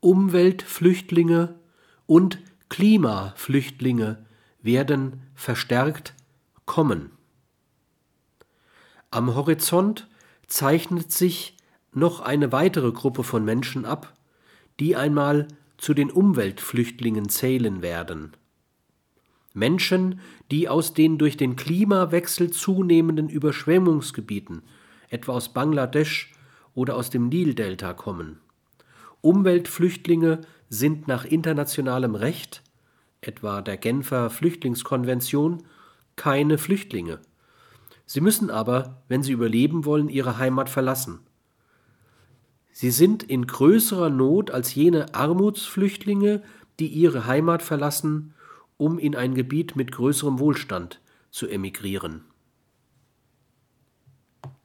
Umweltflüchtlinge und Klimaflüchtlinge werden verstärkt kommen. Am Horizont zeichnet sich noch eine weitere Gruppe von Menschen ab, die einmal zu den Umweltflüchtlingen zählen werden. Menschen, die aus den durch den Klimawechsel zunehmenden Überschwemmungsgebieten, etwa aus Bangladesch oder aus dem Nildelta, kommen. Umweltflüchtlinge sind nach internationalem Recht, etwa der Genfer Flüchtlingskonvention, keine Flüchtlinge. Sie müssen aber, wenn sie überleben wollen, ihre Heimat verlassen. Sie sind in größerer Not als jene Armutsflüchtlinge, die ihre Heimat verlassen, um in ein Gebiet mit größerem Wohlstand zu emigrieren